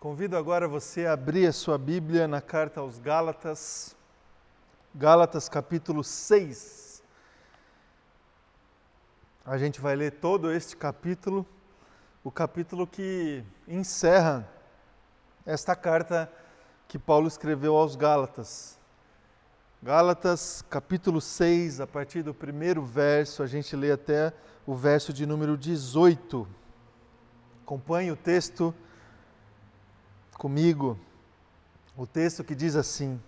Convido agora você a abrir a sua Bíblia na carta aos Gálatas, Gálatas capítulo 6. A gente vai ler todo este capítulo, o capítulo que encerra esta carta que Paulo escreveu aos Gálatas. Gálatas capítulo 6, a partir do primeiro verso, a gente lê até o verso de número 18. Acompanhe o texto comigo o texto que diz assim: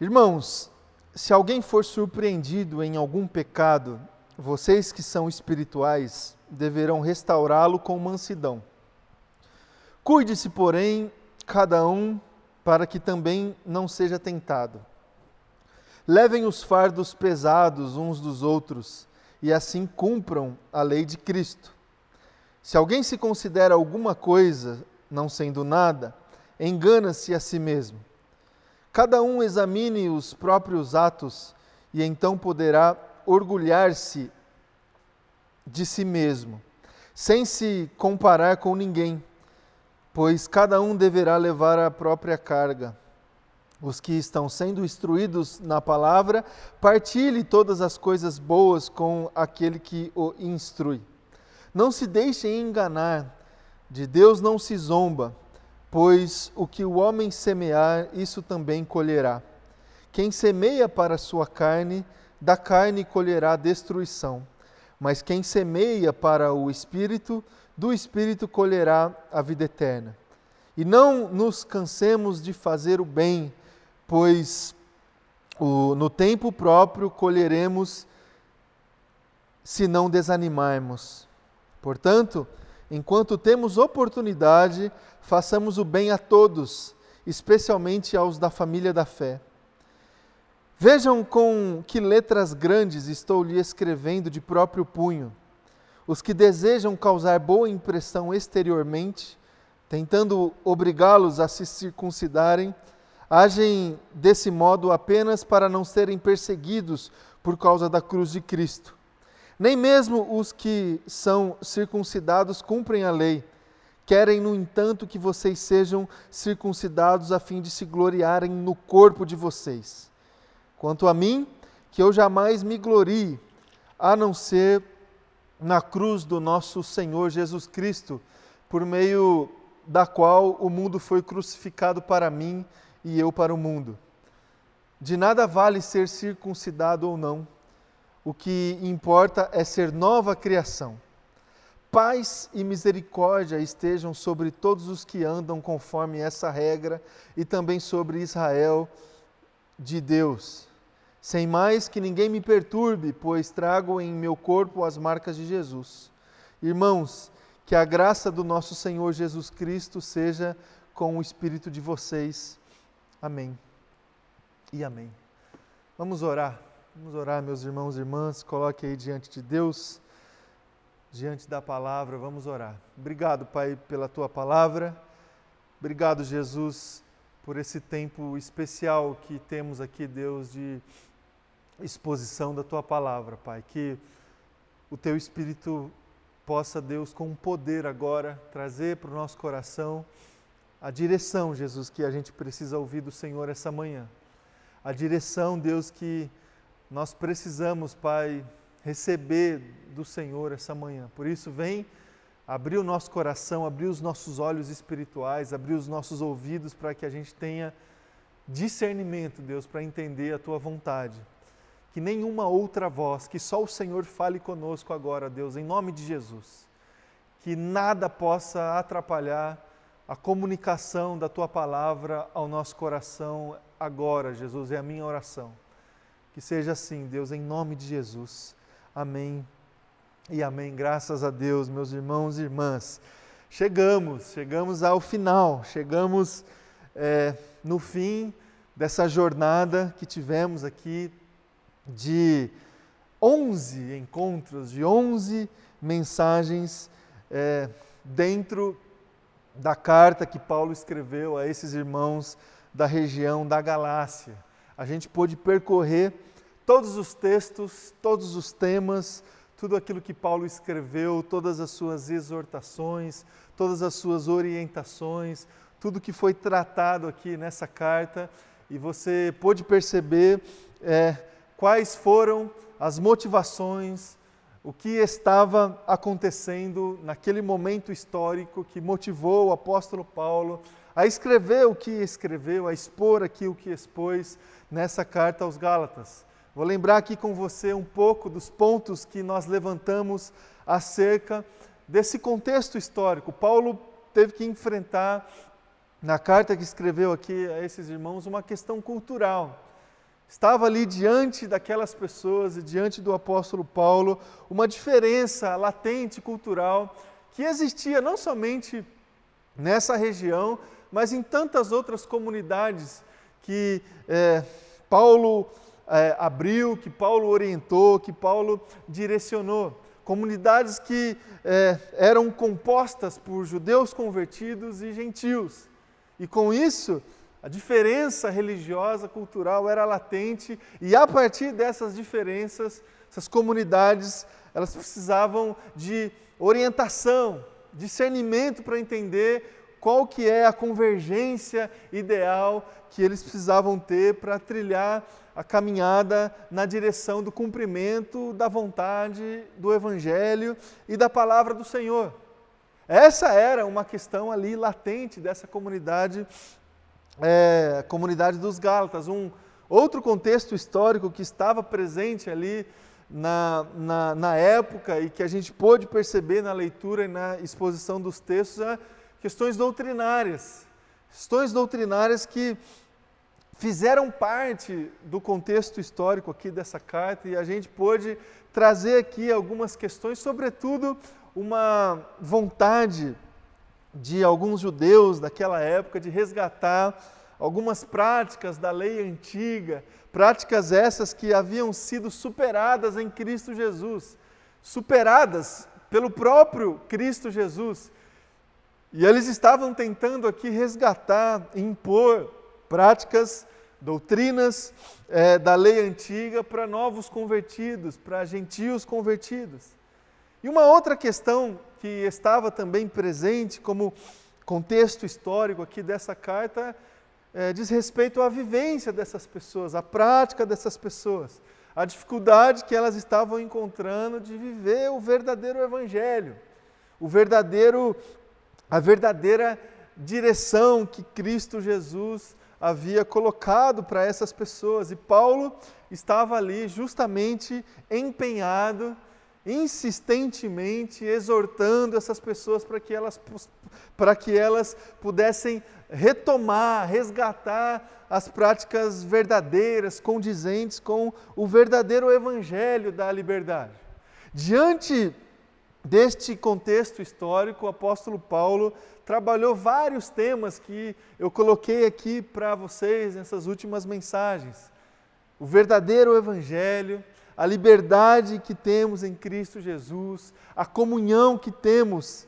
Irmãos, se alguém for surpreendido em algum pecado, vocês que são espirituais deverão restaurá-lo com mansidão. Cuide-se, porém, cada um para que também não seja tentado. Levem os fardos pesados uns dos outros e assim cumpram a lei de Cristo. Se alguém se considera alguma coisa não sendo nada, engana-se a si mesmo. Cada um examine os próprios atos e então poderá orgulhar-se de si mesmo, sem se comparar com ninguém, pois cada um deverá levar a própria carga. Os que estão sendo instruídos na palavra, partilhe todas as coisas boas com aquele que o instrui. Não se deixem enganar de Deus não se zomba, pois o que o homem semear, isso também colherá. Quem semeia para a sua carne, da carne colherá destruição. Mas quem semeia para o espírito, do espírito colherá a vida eterna. E não nos cansemos de fazer o bem, pois o, no tempo próprio colheremos se não desanimarmos. Portanto, enquanto temos oportunidade, façamos o bem a todos, especialmente aos da família da fé. Vejam com que letras grandes estou lhe escrevendo de próprio punho. Os que desejam causar boa impressão exteriormente, tentando obrigá-los a se circuncidarem, agem desse modo apenas para não serem perseguidos por causa da cruz de Cristo. Nem mesmo os que são circuncidados cumprem a lei. Querem, no entanto, que vocês sejam circuncidados a fim de se gloriarem no corpo de vocês. Quanto a mim, que eu jamais me glorie, a não ser na cruz do nosso Senhor Jesus Cristo, por meio da qual o mundo foi crucificado para mim e eu para o mundo. De nada vale ser circuncidado ou não o que importa é ser nova criação. Paz e misericórdia estejam sobre todos os que andam conforme essa regra e também sobre Israel de Deus. Sem mais que ninguém me perturbe, pois trago em meu corpo as marcas de Jesus. Irmãos, que a graça do nosso Senhor Jesus Cristo seja com o espírito de vocês. Amém. E amém. Vamos orar. Vamos orar, meus irmãos e irmãs, coloque aí diante de Deus, diante da palavra, vamos orar. Obrigado, Pai, pela tua palavra. Obrigado, Jesus, por esse tempo especial que temos aqui, Deus, de exposição da tua palavra, Pai. Que o teu Espírito possa, Deus, com poder agora, trazer para o nosso coração a direção, Jesus, que a gente precisa ouvir do Senhor essa manhã. A direção, Deus, que nós precisamos, Pai, receber do Senhor essa manhã. Por isso, vem abrir o nosso coração, abrir os nossos olhos espirituais, abrir os nossos ouvidos para que a gente tenha discernimento, Deus, para entender a tua vontade. Que nenhuma outra voz, que só o Senhor fale conosco agora, Deus, em nome de Jesus. Que nada possa atrapalhar a comunicação da tua palavra ao nosso coração agora, Jesus, é a minha oração. Que seja assim, Deus, em nome de Jesus. Amém e amém. Graças a Deus, meus irmãos e irmãs. Chegamos, chegamos ao final, chegamos é, no fim dessa jornada que tivemos aqui de 11 encontros, de 11 mensagens é, dentro da carta que Paulo escreveu a esses irmãos da região da Galácia a gente pôde percorrer todos os textos, todos os temas, tudo aquilo que Paulo escreveu, todas as suas exortações, todas as suas orientações, tudo que foi tratado aqui nessa carta, e você pôde perceber é, quais foram as motivações, o que estava acontecendo naquele momento histórico que motivou o apóstolo Paulo a escrever o que escreveu, a expor aqui o que expôs nessa carta aos Gálatas. Vou lembrar aqui com você um pouco dos pontos que nós levantamos acerca desse contexto histórico. Paulo teve que enfrentar, na carta que escreveu aqui a esses irmãos, uma questão cultural. Estava ali diante daquelas pessoas e diante do apóstolo Paulo uma diferença latente cultural que existia não somente nessa região, mas em tantas outras comunidades que é, Paulo é, abriu, que Paulo orientou, que Paulo direcionou. Comunidades que é, eram compostas por judeus convertidos e gentios. E com isso, a diferença religiosa, cultural era latente, e a partir dessas diferenças, essas comunidades, elas precisavam de orientação, discernimento para entender qual que é a convergência ideal que eles precisavam ter para trilhar a caminhada na direção do cumprimento da vontade do Evangelho e da palavra do Senhor. Essa era uma questão ali latente dessa comunidade, é, comunidade dos Gálatas. Um outro contexto histórico que estava presente ali na, na, na época e que a gente pôde perceber na leitura e na exposição dos textos é questões doutrinárias. Questões doutrinárias que fizeram parte do contexto histórico aqui dessa carta e a gente pôde trazer aqui algumas questões, sobretudo uma vontade de alguns judeus daquela época de resgatar algumas práticas da lei antiga, práticas essas que haviam sido superadas em Cristo Jesus, superadas pelo próprio Cristo Jesus. E eles estavam tentando aqui resgatar, impor práticas, doutrinas é, da lei antiga para novos convertidos, para gentios convertidos. E uma outra questão que estava também presente como contexto histórico aqui dessa carta é, diz respeito à vivência dessas pessoas, à prática dessas pessoas, a dificuldade que elas estavam encontrando de viver o verdadeiro evangelho, o verdadeiro a verdadeira direção que Cristo Jesus havia colocado para essas pessoas. E Paulo estava ali justamente empenhado, insistentemente exortando essas pessoas para que elas, para que elas pudessem retomar, resgatar as práticas verdadeiras, condizentes com o verdadeiro evangelho da liberdade. Diante deste contexto histórico, o apóstolo Paulo trabalhou vários temas que eu coloquei aqui para vocês nessas últimas mensagens. O verdadeiro Evangelho, a liberdade que temos em Cristo Jesus, a comunhão que temos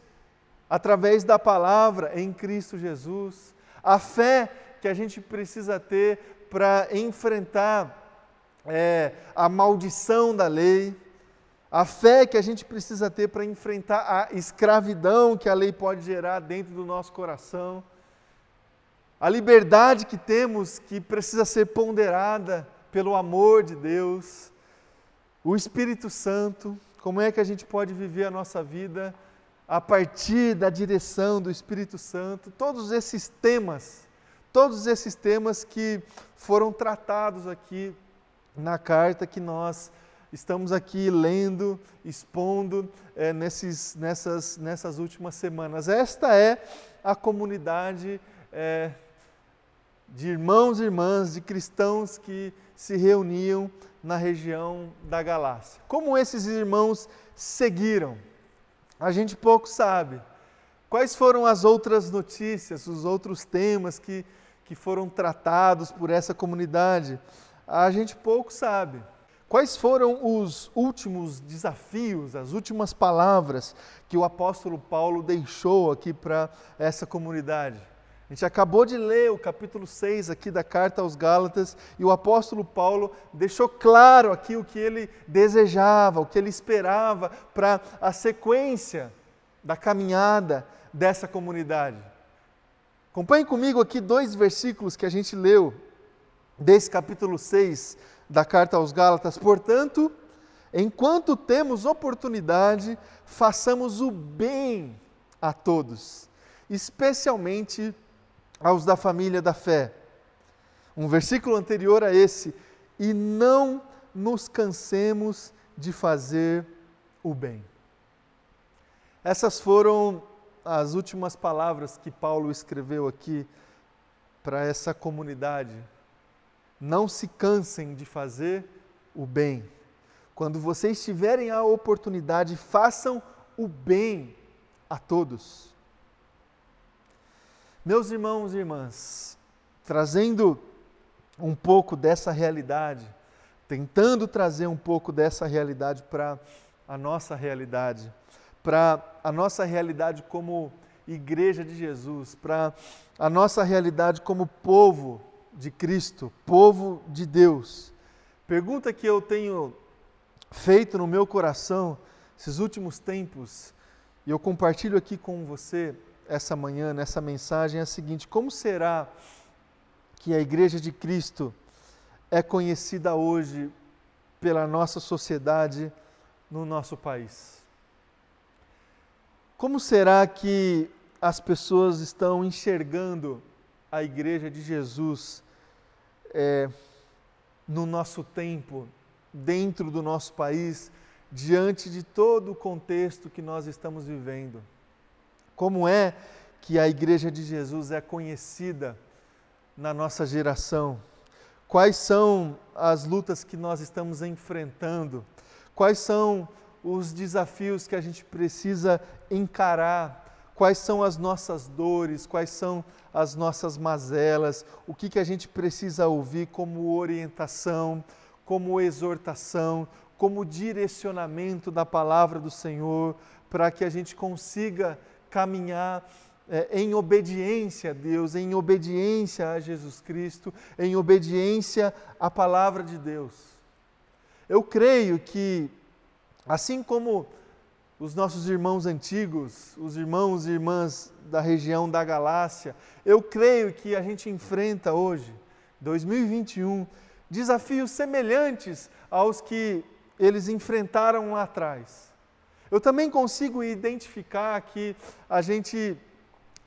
através da palavra em Cristo Jesus, a fé que a gente precisa ter para enfrentar é, a maldição da lei a fé que a gente precisa ter para enfrentar a escravidão que a lei pode gerar dentro do nosso coração, a liberdade que temos que precisa ser ponderada pelo amor de Deus, o Espírito Santo, como é que a gente pode viver a nossa vida a partir da direção do Espírito Santo, todos esses temas, todos esses temas que foram tratados aqui na carta que nós estamos aqui lendo, expondo é, nesses, nessas, nessas últimas semanas. Esta é a comunidade é, de irmãos e irmãs, de cristãos que se reuniam na região da Galácia. Como esses irmãos seguiram? A gente pouco sabe. Quais foram as outras notícias, os outros temas que, que foram tratados por essa comunidade? A gente pouco sabe. Quais foram os últimos desafios, as últimas palavras que o apóstolo Paulo deixou aqui para essa comunidade? A gente acabou de ler o capítulo 6 aqui da carta aos Gálatas e o apóstolo Paulo deixou claro aqui o que ele desejava, o que ele esperava para a sequência da caminhada dessa comunidade. Acompanhe comigo aqui dois versículos que a gente leu desse capítulo 6 da carta aos Gálatas. Portanto, enquanto temos oportunidade, façamos o bem a todos, especialmente aos da família da fé. Um versículo anterior a esse, e não nos cansemos de fazer o bem. Essas foram as últimas palavras que Paulo escreveu aqui para essa comunidade. Não se cansem de fazer o bem. Quando vocês tiverem a oportunidade, façam o bem a todos. Meus irmãos e irmãs, trazendo um pouco dessa realidade, tentando trazer um pouco dessa realidade para a nossa realidade, para a nossa realidade como igreja de Jesus, para a nossa realidade como povo de Cristo, povo de Deus. Pergunta que eu tenho feito no meu coração esses últimos tempos, e eu compartilho aqui com você essa manhã, nessa mensagem, é a seguinte: como será que a Igreja de Cristo é conhecida hoje pela nossa sociedade no nosso país? Como será que as pessoas estão enxergando a Igreja de Jesus é, no nosso tempo, dentro do nosso país, diante de todo o contexto que nós estamos vivendo? Como é que a Igreja de Jesus é conhecida na nossa geração? Quais são as lutas que nós estamos enfrentando? Quais são os desafios que a gente precisa encarar? Quais são as nossas dores? Quais são as nossas mazelas? O que, que a gente precisa ouvir como orientação, como exortação, como direcionamento da palavra do Senhor, para que a gente consiga caminhar é, em obediência a Deus, em obediência a Jesus Cristo, em obediência à palavra de Deus. Eu creio que, assim como os nossos irmãos antigos, os irmãos e irmãs da região da Galácia, eu creio que a gente enfrenta hoje, 2021, desafios semelhantes aos que eles enfrentaram lá atrás. Eu também consigo identificar que a gente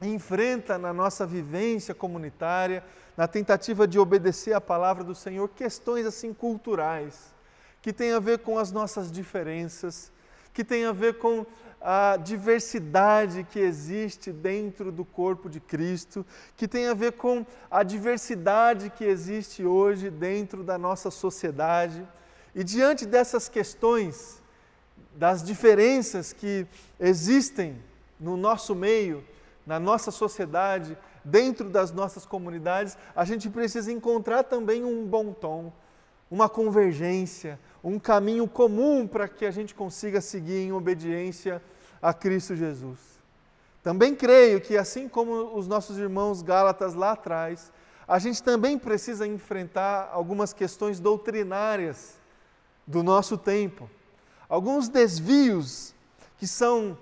enfrenta na nossa vivência comunitária, na tentativa de obedecer à palavra do Senhor, questões assim culturais, que têm a ver com as nossas diferenças, que têm a ver com a diversidade que existe dentro do corpo de Cristo, que tem a ver com a diversidade que existe hoje dentro da nossa sociedade. E diante dessas questões, das diferenças que existem no nosso meio, na nossa sociedade, dentro das nossas comunidades, a gente precisa encontrar também um bom tom, uma convergência, um caminho comum para que a gente consiga seguir em obediência a Cristo Jesus. Também creio que, assim como os nossos irmãos Gálatas lá atrás, a gente também precisa enfrentar algumas questões doutrinárias do nosso tempo alguns desvios que são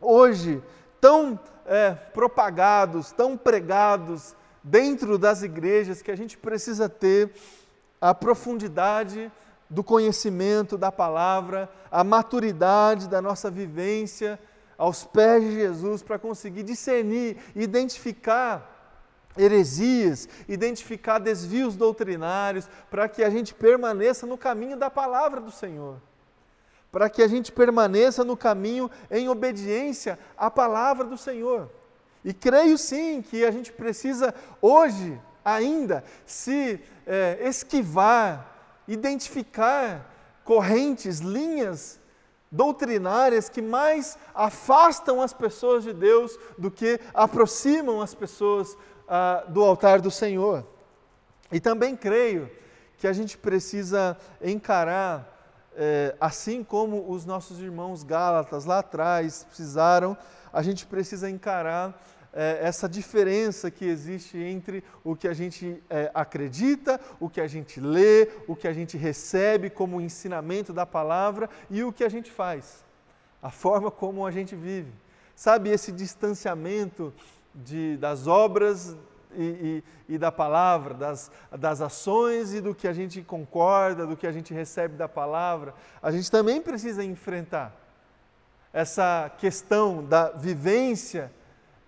hoje tão é, propagados, tão pregados dentro das igrejas, que a gente precisa ter a profundidade do conhecimento da palavra, a maturidade da nossa vivência aos pés de Jesus para conseguir discernir, identificar heresias, identificar desvios doutrinários, para que a gente permaneça no caminho da palavra do Senhor para que a gente permaneça no caminho em obediência à palavra do Senhor. E creio sim que a gente precisa hoje ainda se é, esquivar, identificar correntes, linhas doutrinárias que mais afastam as pessoas de Deus do que aproximam as pessoas ah, do altar do Senhor. E também creio que a gente precisa encarar é, assim como os nossos irmãos Gálatas lá atrás precisaram, a gente precisa encarar é, essa diferença que existe entre o que a gente é, acredita, o que a gente lê, o que a gente recebe como ensinamento da palavra e o que a gente faz, a forma como a gente vive. Sabe, esse distanciamento de, das obras e, e, e, da palavra, das, das ações e do que a gente concorda, do que a gente recebe da palavra, a gente também precisa enfrentar essa questão da vivência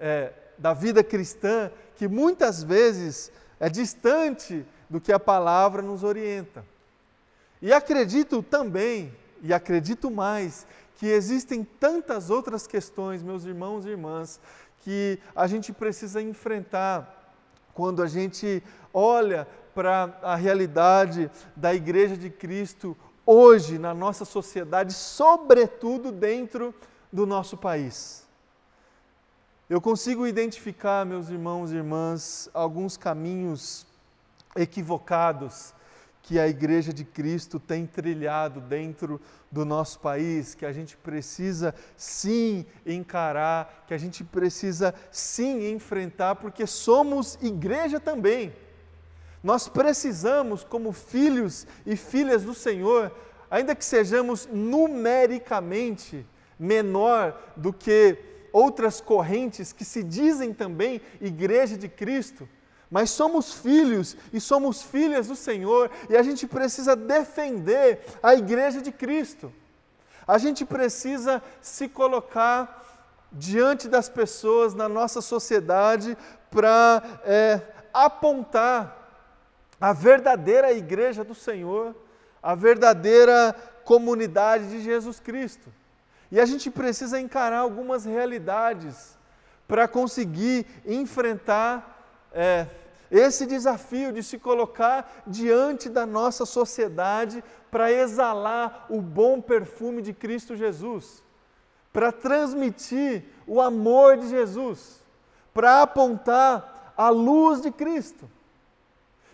é, da vida cristã, que muitas vezes é distante do que a palavra nos orienta. E acredito também, e acredito mais, que existem tantas outras questões, meus irmãos e irmãs, que a gente precisa enfrentar quando a gente olha para a realidade da Igreja de Cristo hoje na nossa sociedade, sobretudo dentro do nosso país. Eu consigo identificar, meus irmãos e irmãs, alguns caminhos equivocados que a Igreja de Cristo tem trilhado dentro do nosso país, que a gente precisa sim encarar, que a gente precisa sim enfrentar, porque somos igreja também. Nós precisamos, como filhos e filhas do Senhor, ainda que sejamos numericamente menor do que outras correntes que se dizem também igreja de Cristo, mas somos filhos e somos filhas do Senhor e a gente precisa defender a igreja de Cristo. A gente precisa se colocar diante das pessoas na nossa sociedade para é, apontar a verdadeira igreja do Senhor, a verdadeira comunidade de Jesus Cristo. E a gente precisa encarar algumas realidades para conseguir enfrentar é, esse desafio de se colocar diante da nossa sociedade para exalar o bom perfume de Cristo Jesus, para transmitir o amor de Jesus, para apontar a luz de Cristo.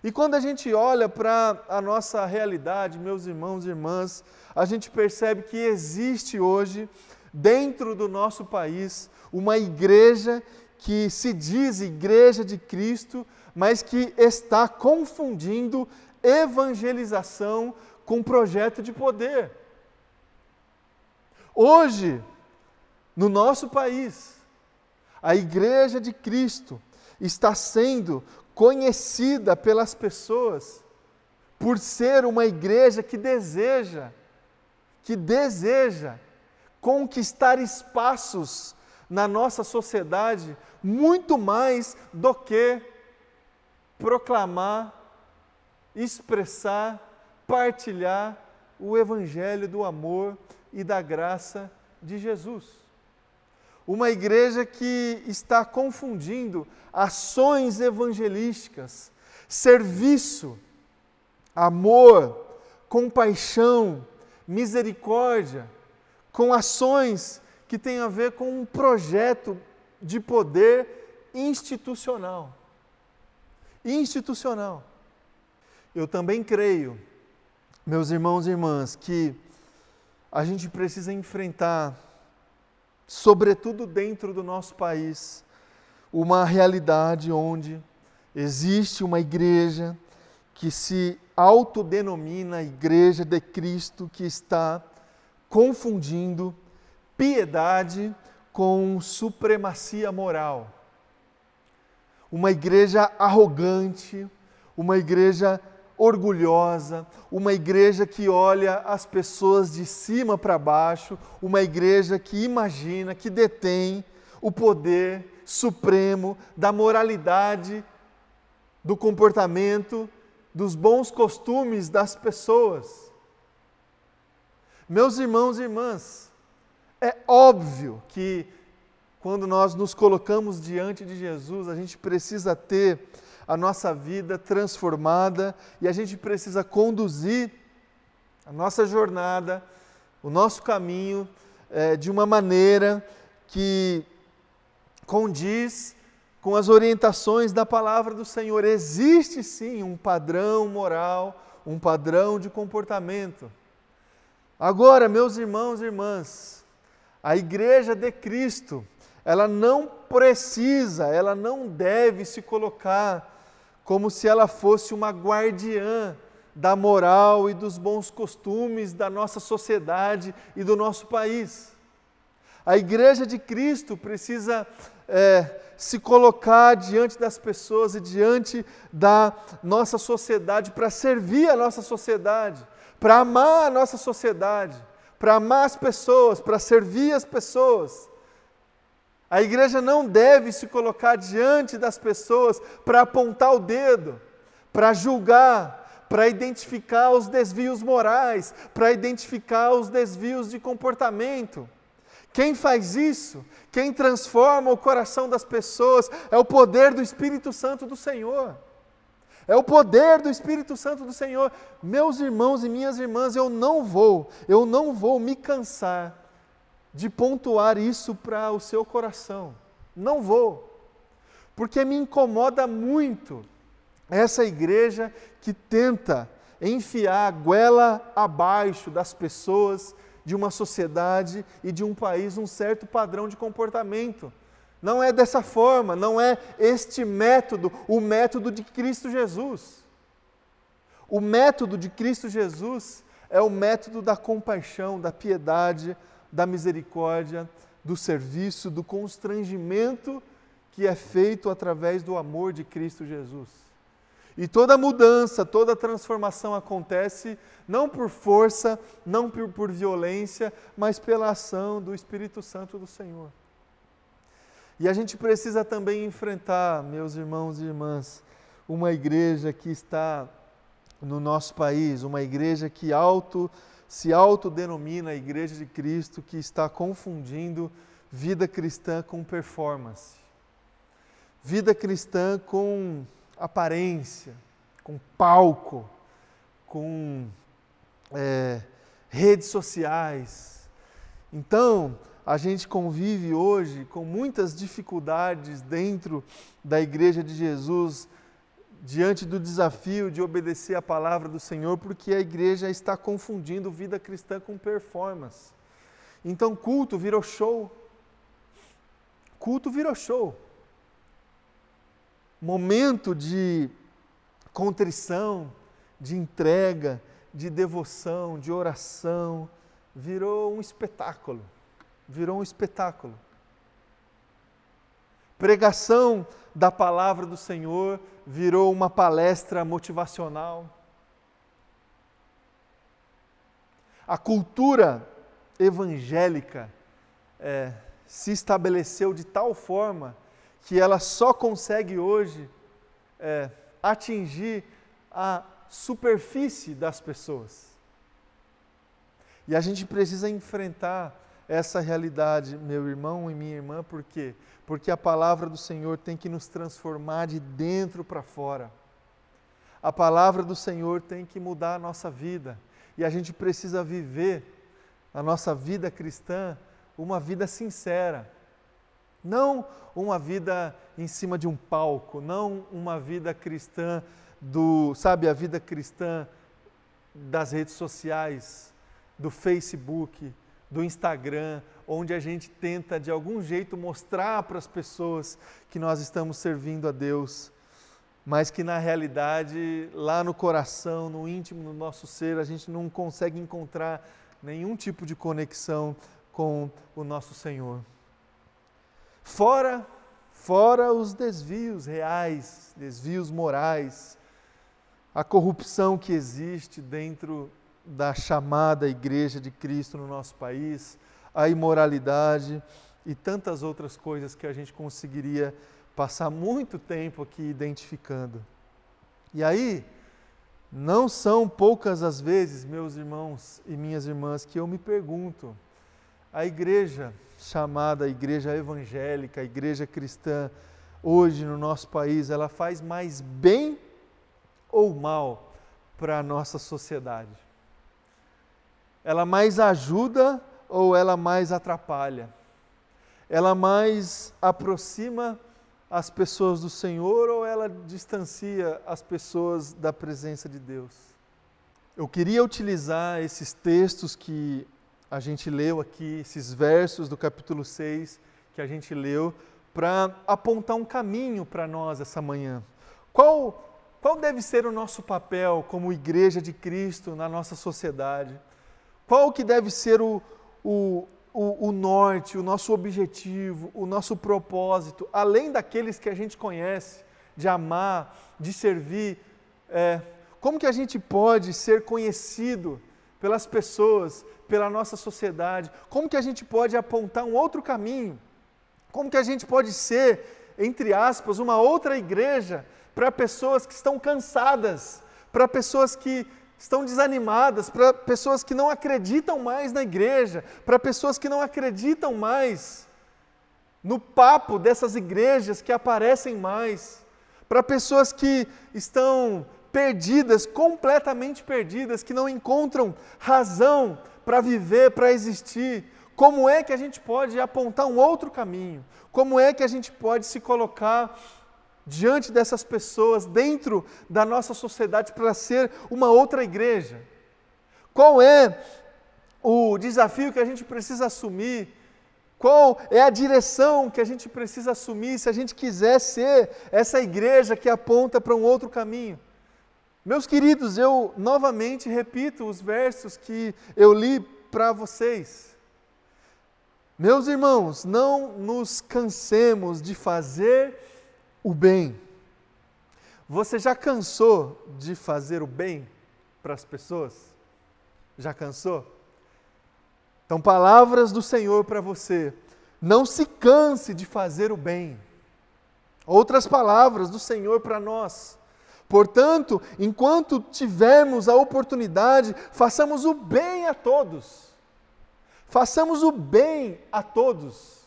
E quando a gente olha para a nossa realidade, meus irmãos e irmãs, a gente percebe que existe hoje, dentro do nosso país, uma igreja que se diz igreja de Cristo, mas que está confundindo evangelização com projeto de poder. Hoje, no nosso país, a igreja de Cristo está sendo conhecida pelas pessoas por ser uma igreja que deseja que deseja conquistar espaços na nossa sociedade muito mais do que proclamar, expressar, partilhar o evangelho do amor e da graça de Jesus. Uma igreja que está confundindo ações evangelísticas, serviço, amor, compaixão, misericórdia, com ações que têm a ver com um projeto de poder institucional. Institucional. Eu também creio, meus irmãos e irmãs, que a gente precisa enfrentar, sobretudo dentro do nosso país, uma realidade onde existe uma igreja que se autodenomina Igreja de Cristo, que está confundindo piedade com supremacia moral. Uma igreja arrogante, uma igreja orgulhosa, uma igreja que olha as pessoas de cima para baixo, uma igreja que imagina, que detém o poder supremo da moralidade, do comportamento dos bons costumes das pessoas. Meus irmãos e irmãs, é óbvio que quando nós nos colocamos diante de Jesus, a gente precisa ter a nossa vida transformada e a gente precisa conduzir a nossa jornada, o nosso caminho é, de uma maneira que condiz com as orientações da palavra do Senhor. Existe sim um padrão moral, um padrão de comportamento. Agora, meus irmãos e irmãs, a igreja de Cristo, ela não precisa, ela não deve se colocar como se ela fosse uma guardiã da moral e dos bons costumes da nossa sociedade e do nosso país. A Igreja de Cristo precisa é, se colocar diante das pessoas e diante da nossa sociedade para servir a nossa sociedade, para amar a nossa sociedade, para amar as pessoas, para servir as pessoas. A igreja não deve se colocar diante das pessoas para apontar o dedo, para julgar, para identificar os desvios morais, para identificar os desvios de comportamento. Quem faz isso, quem transforma o coração das pessoas, é o poder do Espírito Santo do Senhor. É o poder do Espírito Santo do Senhor. Meus irmãos e minhas irmãs, eu não vou, eu não vou me cansar de pontuar isso para o seu coração. Não vou. Porque me incomoda muito essa igreja que tenta enfiar a goela abaixo das pessoas, de uma sociedade e de um país um certo padrão de comportamento. Não é dessa forma, não é este método, o método de Cristo Jesus. O método de Cristo Jesus é o método da compaixão, da piedade, da misericórdia, do serviço, do constrangimento que é feito através do amor de Cristo Jesus. E toda mudança, toda transformação acontece não por força, não por, por, violência, mas pela ação do Espírito Santo do Senhor. E a gente precisa também enfrentar, meus irmãos e irmãs, uma igreja que está no nosso país, uma igreja que auto se autodenomina a Igreja de Cristo que está confundindo vida cristã com performance, vida cristã com aparência, com palco, com é, redes sociais. Então, a gente convive hoje com muitas dificuldades dentro da Igreja de Jesus diante do desafio de obedecer a palavra do Senhor, porque a igreja está confundindo vida cristã com performance. Então, culto virou show. Culto virou show. Momento de contrição, de entrega, de devoção, de oração, virou um espetáculo. Virou um espetáculo. Pregação da palavra do Senhor virou uma palestra motivacional. A cultura evangélica é, se estabeleceu de tal forma que ela só consegue hoje é, atingir a superfície das pessoas. E a gente precisa enfrentar essa realidade, meu irmão e minha irmã, por quê? Porque a palavra do Senhor tem que nos transformar de dentro para fora. A palavra do Senhor tem que mudar a nossa vida. E a gente precisa viver a nossa vida cristã uma vida sincera. Não uma vida em cima de um palco, não uma vida cristã do, sabe, a vida cristã das redes sociais, do Facebook, do Instagram, onde a gente tenta de algum jeito mostrar para as pessoas que nós estamos servindo a Deus, mas que na realidade, lá no coração, no íntimo do no nosso ser, a gente não consegue encontrar nenhum tipo de conexão com o nosso Senhor. Fora, fora os desvios reais, desvios morais, a corrupção que existe dentro da chamada Igreja de Cristo no nosso país, a imoralidade e tantas outras coisas que a gente conseguiria passar muito tempo aqui identificando. E aí, não são poucas as vezes, meus irmãos e minhas irmãs, que eu me pergunto: a igreja chamada igreja evangélica, a igreja cristã, hoje no nosso país, ela faz mais bem ou mal para a nossa sociedade? Ela mais ajuda ou ela mais atrapalha? Ela mais aproxima as pessoas do Senhor ou ela distancia as pessoas da presença de Deus? Eu queria utilizar esses textos que a gente leu aqui, esses versos do capítulo 6 que a gente leu, para apontar um caminho para nós essa manhã. Qual, qual deve ser o nosso papel como igreja de Cristo na nossa sociedade? Qual que deve ser o, o, o, o norte, o nosso objetivo, o nosso propósito, além daqueles que a gente conhece, de amar, de servir? É, como que a gente pode ser conhecido pelas pessoas, pela nossa sociedade? Como que a gente pode apontar um outro caminho? Como que a gente pode ser, entre aspas, uma outra igreja para pessoas que estão cansadas, para pessoas que estão desanimadas, para pessoas que não acreditam mais na igreja, para pessoas que não acreditam mais no papo dessas igrejas que aparecem mais, para pessoas que estão perdidas, completamente perdidas, que não encontram razão para viver, para existir. Como é que a gente pode apontar um outro caminho? Como é que a gente pode se colocar diante dessas pessoas, dentro da nossa sociedade, para ser uma outra igreja? Qual é o desafio que a gente precisa assumir? Qual é a direção que a gente precisa assumir se a gente quiser ser essa igreja que aponta para um outro caminho? Meus queridos, eu novamente repito os versos que eu li para vocês. Meus irmãos, não nos cansemos de fazer o bem. Você já cansou de fazer o bem para as pessoas? Já cansou? Então, palavras do Senhor para você. Não se canse de fazer o bem. Outras palavras do Senhor para nós. Portanto, enquanto tivermos a oportunidade, façamos o bem a todos. Façamos o bem a todos.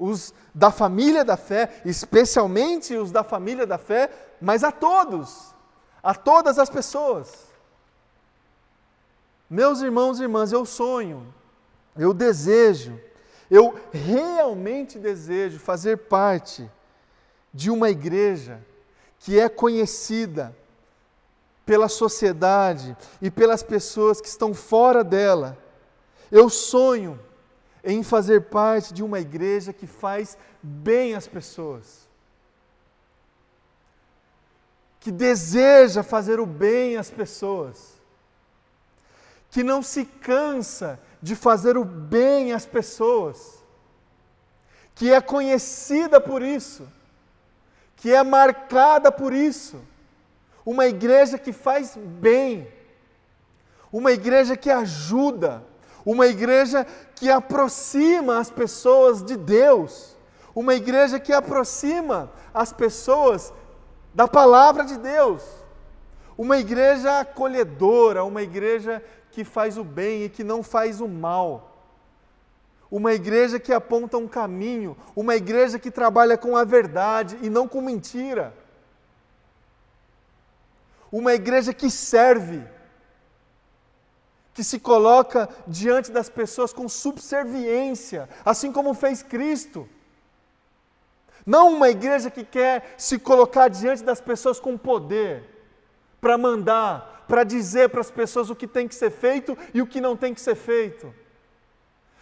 Os da família da fé, especialmente os da família da fé, mas a todos, a todas as pessoas. Meus irmãos e irmãs, eu sonho, eu desejo, eu realmente desejo fazer parte de uma igreja que é conhecida pela sociedade e pelas pessoas que estão fora dela. Eu sonho em fazer parte de uma igreja que faz bem às pessoas, que deseja fazer o bem às pessoas, que não se cansa de fazer o bem às pessoas, que é conhecida por isso que é marcada por isso. Uma igreja que faz bem, uma igreja que ajuda, uma igreja que aproxima as pessoas de Deus, uma igreja que aproxima as pessoas da palavra de Deus, uma igreja acolhedora, uma igreja que faz o bem e que não faz o mal. Uma igreja que aponta um caminho, uma igreja que trabalha com a verdade e não com mentira, uma igreja que serve, que se coloca diante das pessoas com subserviência, assim como fez Cristo. Não uma igreja que quer se colocar diante das pessoas com poder, para mandar, para dizer para as pessoas o que tem que ser feito e o que não tem que ser feito.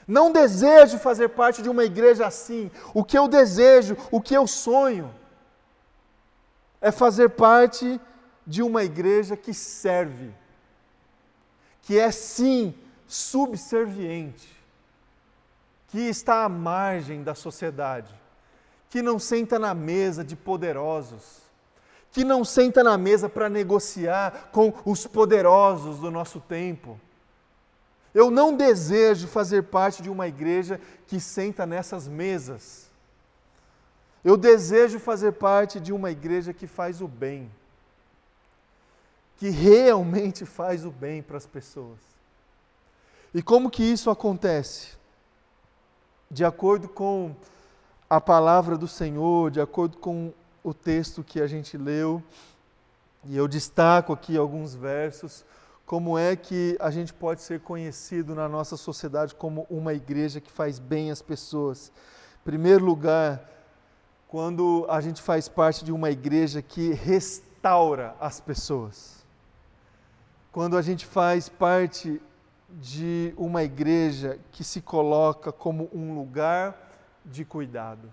Não desejo fazer parte de uma igreja assim. O que eu desejo, o que eu sonho, é fazer parte de uma igreja que serve, que é sim subserviente, que está à margem da sociedade, que não senta na mesa de poderosos, que não senta na mesa para negociar com os poderosos do nosso tempo eu não desejo fazer parte de uma igreja que senta nessas mesas. Eu desejo fazer parte de uma igreja que faz o bem, que realmente faz o bem para as pessoas. E como que isso acontece? De acordo com a palavra do Senhor, de acordo com o texto que a gente leu, e eu destaco aqui alguns versos, como é que a gente pode ser conhecido na nossa sociedade como uma igreja que faz bem às pessoas. Em primeiro lugar, quando a gente faz parte de uma igreja que restaura as pessoas. Quando a gente faz parte de uma igreja que se coloca como um lugar de cuidado.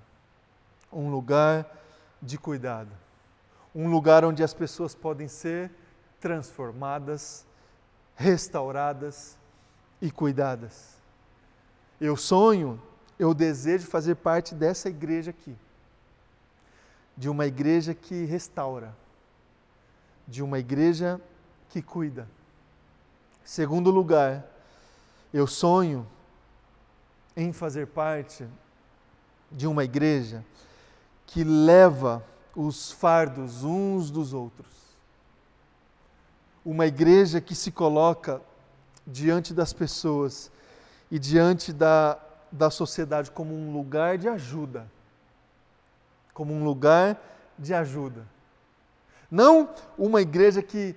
Um lugar de cuidado. Um lugar onde as pessoas podem ser transformadas, restauradas e cuidadas. Eu sonho, eu desejo fazer parte dessa igreja aqui. De uma igreja que restaura, de uma igreja que cuida. Segundo lugar, eu sonho em fazer parte de uma igreja que leva os fardos uns dos outros. Uma igreja que se coloca diante das pessoas e diante da, da sociedade como um lugar de ajuda. Como um lugar de ajuda. Não uma igreja que,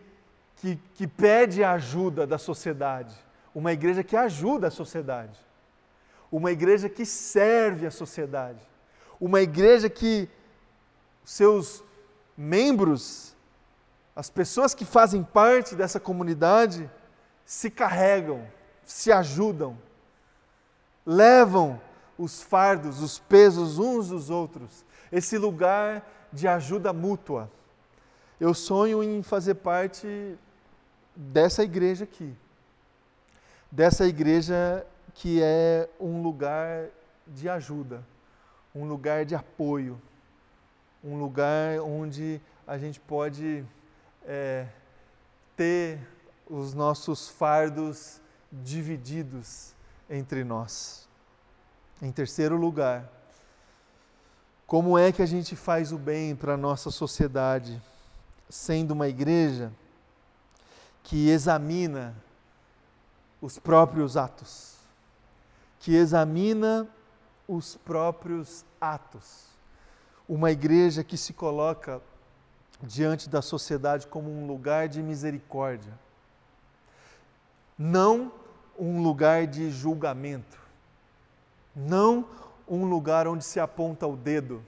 que, que pede a ajuda da sociedade, uma igreja que ajuda a sociedade. Uma igreja que serve a sociedade, uma igreja que seus membros, as pessoas que fazem parte dessa comunidade, se carregam, se ajudam, levam os fardos, os pesos uns dos outros, esse lugar de ajuda mútua. Eu sonho em fazer parte dessa igreja aqui, dessa igreja que é um lugar de ajuda, um lugar de apoio, um lugar onde a gente pode é, ter os nossos fardos divididos entre nós. Em terceiro lugar, como é que a gente faz o bem para a nossa sociedade, sendo uma igreja que examina os próprios atos? que examina os próprios atos. Uma igreja que se coloca diante da sociedade como um lugar de misericórdia, não um lugar de julgamento, não um lugar onde se aponta o dedo,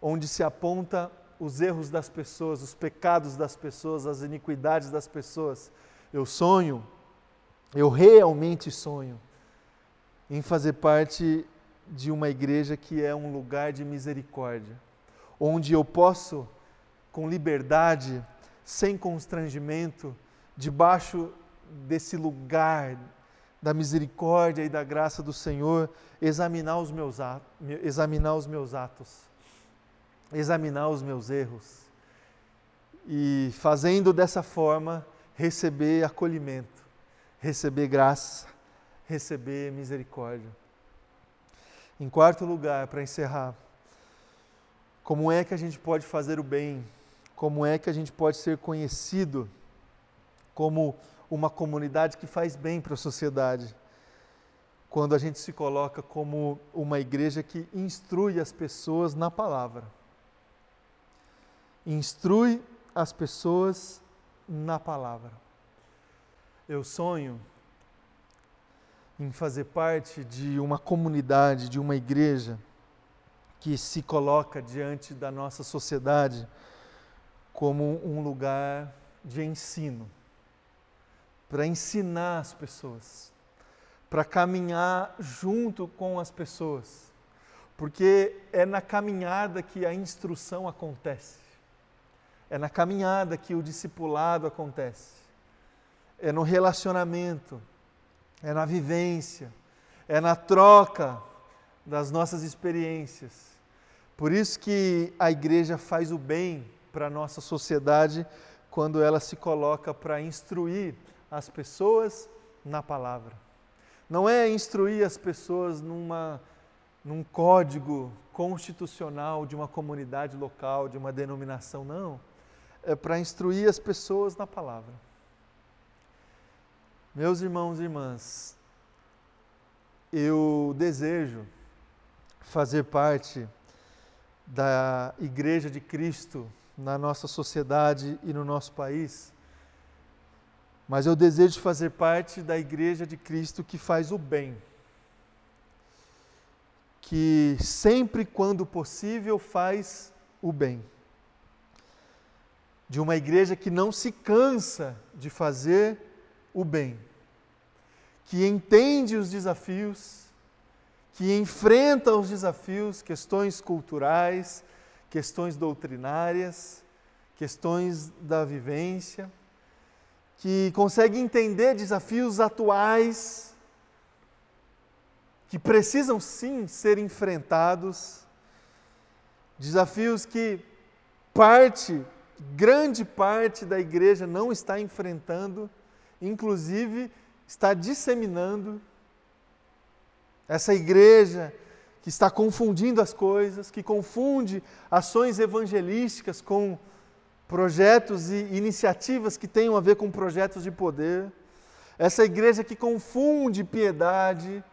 onde se aponta os erros das pessoas, os pecados das pessoas, as iniquidades das pessoas. Eu sonho, eu realmente sonho em fazer parte de uma igreja que é um lugar de misericórdia, onde eu posso, com liberdade, sem constrangimento, debaixo desse lugar da misericórdia e da graça do Senhor, examinar os meus atos, examinar os meus atos, examinar os meus erros e fazendo dessa forma receber acolhimento, receber graça, receber misericórdia. Em quarto lugar, para encerrar, como é que a gente pode fazer o bem? Como é que a gente pode ser conhecido como uma comunidade que faz bem para a sociedade? Quando a gente se coloca como uma igreja que instrui as pessoas na palavra. Instrui as pessoas na palavra. Eu sonho em fazer parte de uma comunidade, de uma igreja que se coloca diante da nossa sociedade como um lugar de ensino, para ensinar as pessoas, para caminhar junto com as pessoas, porque é na caminhada que a instrução acontece, é na caminhada que o discipulado acontece, é no relacionamento, é na vivência, é na troca das nossas experiências. Por isso que a igreja faz o bem para a nossa sociedade quando ela se coloca para instruir as pessoas na palavra. Não é instruir as pessoas numa, num código constitucional de uma comunidade local, de uma denominação, não. É para instruir as pessoas na palavra. Meus irmãos e irmãs, eu desejo fazer parte da Igreja de Cristo na nossa sociedade e no nosso país, mas eu desejo fazer parte da Igreja de Cristo que faz o bem, que sempre quando possível faz o bem. De uma igreja que não se cansa de fazer o bem, que entende os desafios, que enfrenta os desafios, questões culturais, questões doutrinárias, questões da vivência, que consegue entender desafios atuais que precisam sim ser enfrentados, desafios que parte, grande parte da igreja não está enfrentando, inclusive está disseminando essa igreja que está confundindo as coisas, que confunde ações evangelísticas com projetos e iniciativas que tenham a ver com projetos de poder. Essa igreja que confunde piedade,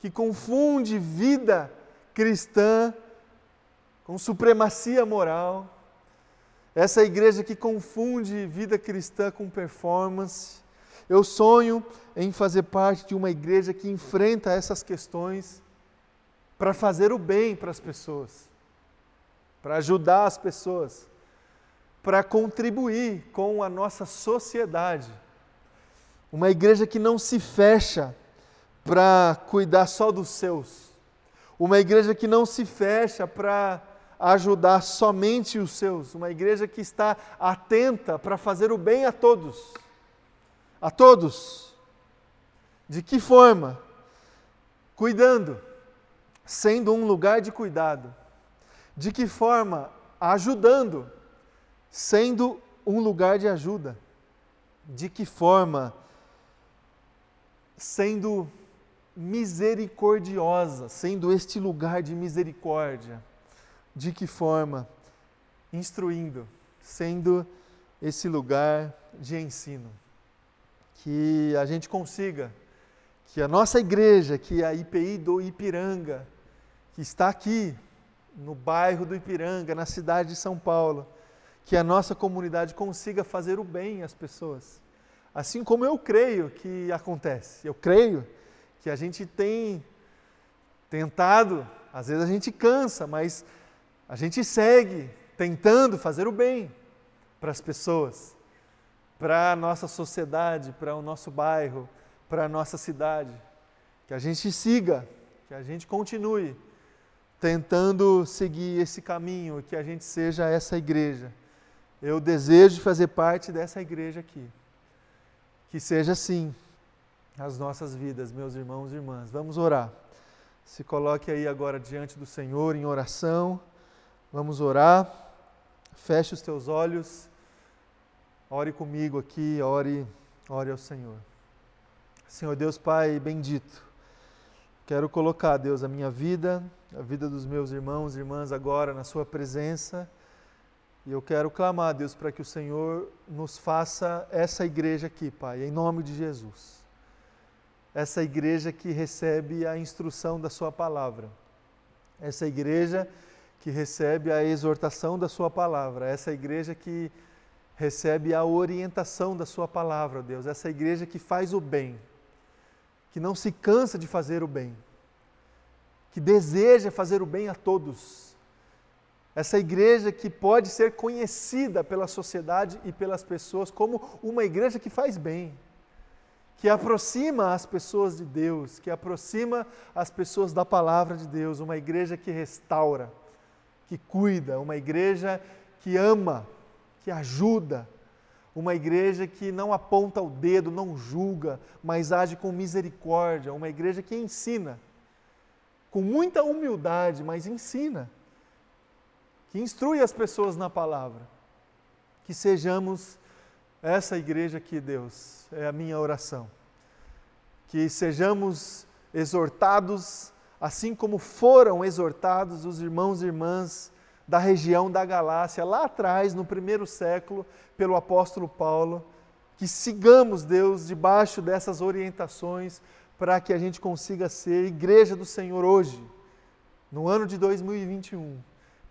que confunde vida cristã com supremacia moral. Essa igreja que confunde vida cristã com performance. Eu sonho em fazer parte de uma igreja que enfrenta essas questões para fazer o bem para as pessoas, para ajudar as pessoas, para contribuir com a nossa sociedade. Uma igreja que não se fecha para cuidar só dos seus. Uma igreja que não se fecha para ajudar somente os seus. Uma igreja que está atenta para fazer o bem a todos. A todos. De que forma? Cuidando, sendo um lugar de cuidado. De que forma? Ajudando, sendo um lugar de ajuda. De que forma? Sendo misericordiosa, sendo este lugar de misericórdia. De que forma? Instruindo, sendo esse lugar de ensino. Que a gente consiga, que a nossa igreja, que a IPI do Ipiranga, que está aqui no bairro do Ipiranga, na cidade de São Paulo, que a nossa comunidade consiga fazer o bem às pessoas. Assim como eu creio que acontece. Eu creio que a gente tem tentado, às vezes a gente cansa, mas a gente segue tentando fazer o bem para as pessoas, para a nossa sociedade, para o nosso bairro, para a nossa cidade. Que a gente siga, que a gente continue tentando seguir esse caminho, que a gente seja essa igreja. Eu desejo fazer parte dessa igreja aqui. Que seja assim as nossas vidas, meus irmãos e irmãs. Vamos orar. Se coloque aí agora diante do Senhor em oração. Vamos orar. Feche os teus olhos. Ore comigo aqui, ore, ore ao Senhor. Senhor Deus Pai bendito. Quero colocar, Deus, a minha vida, a vida dos meus irmãos e irmãs agora na sua presença. E eu quero clamar, Deus, para que o Senhor nos faça essa igreja aqui, Pai, em nome de Jesus essa igreja que recebe a instrução da Sua palavra, essa igreja que recebe a exortação da Sua palavra, essa igreja que recebe a orientação da Sua palavra, Deus, essa igreja que faz o bem, que não se cansa de fazer o bem, que deseja fazer o bem a todos. Essa igreja que pode ser conhecida pela sociedade e pelas pessoas como uma igreja que faz bem, que aproxima as pessoas de Deus, que aproxima as pessoas da palavra de Deus, uma igreja que restaura, que cuida, uma igreja que ama, que ajuda, uma igreja que não aponta o dedo, não julga, mas age com misericórdia, uma igreja que ensina, com muita humildade, mas ensina, que instrui as pessoas na palavra. Que sejamos essa igreja aqui, Deus, é a minha oração. Que sejamos exortados, assim como foram exortados os irmãos e irmãs da região da Galácia, lá atrás, no primeiro século, pelo apóstolo Paulo. Que sigamos, Deus, debaixo dessas orientações, para que a gente consiga ser igreja do Senhor hoje, no ano de 2021.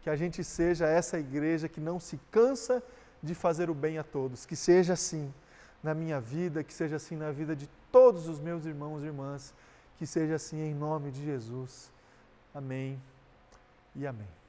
Que a gente seja essa igreja que não se cansa de fazer o bem a todos. Que seja assim na minha vida, que seja assim na vida de todos os meus irmãos e irmãs, que seja assim em nome de Jesus. Amém e amém.